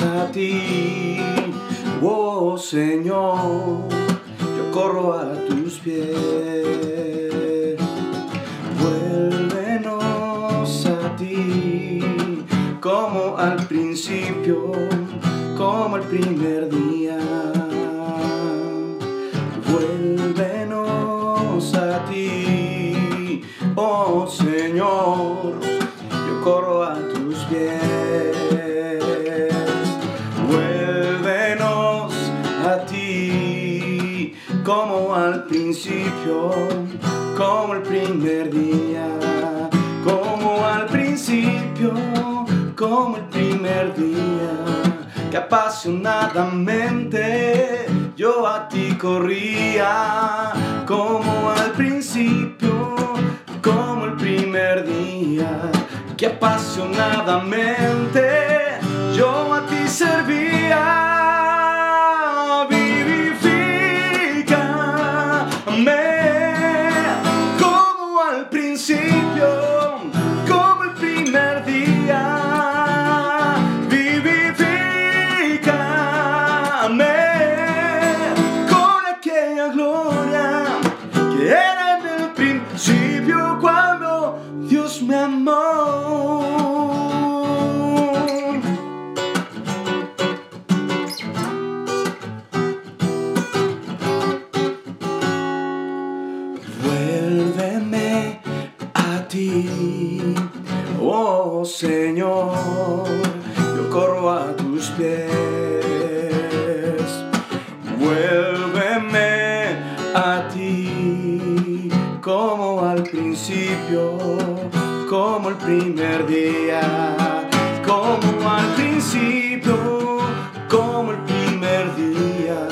a ti, oh Señor, yo corro a tus pies. Vuélvenos a ti, como al principio, como el primer día. Vuélvenos a ti, oh Señor, yo corro a tus pies. Como al principio, como el primer día, como al principio, como el primer día, que apasionadamente yo a ti corría, como al principio, como el primer día, que apasionadamente cuando Dios me amó. Vuélveme a ti, oh Señor, yo corro a tus pies. principio, como el primer día, como al principio, como el primer día,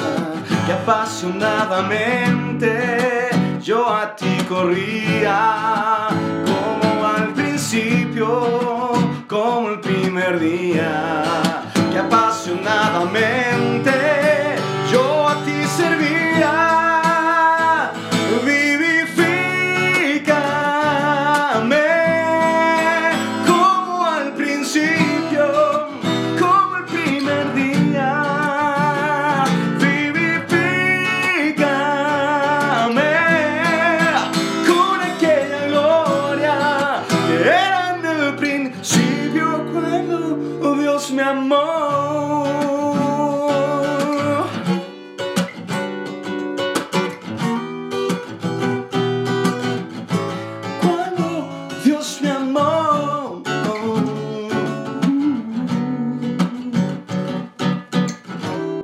que apasionadamente yo a ti corría, como al principio, como el primer día, que apasionadamente oh Dios mi amor.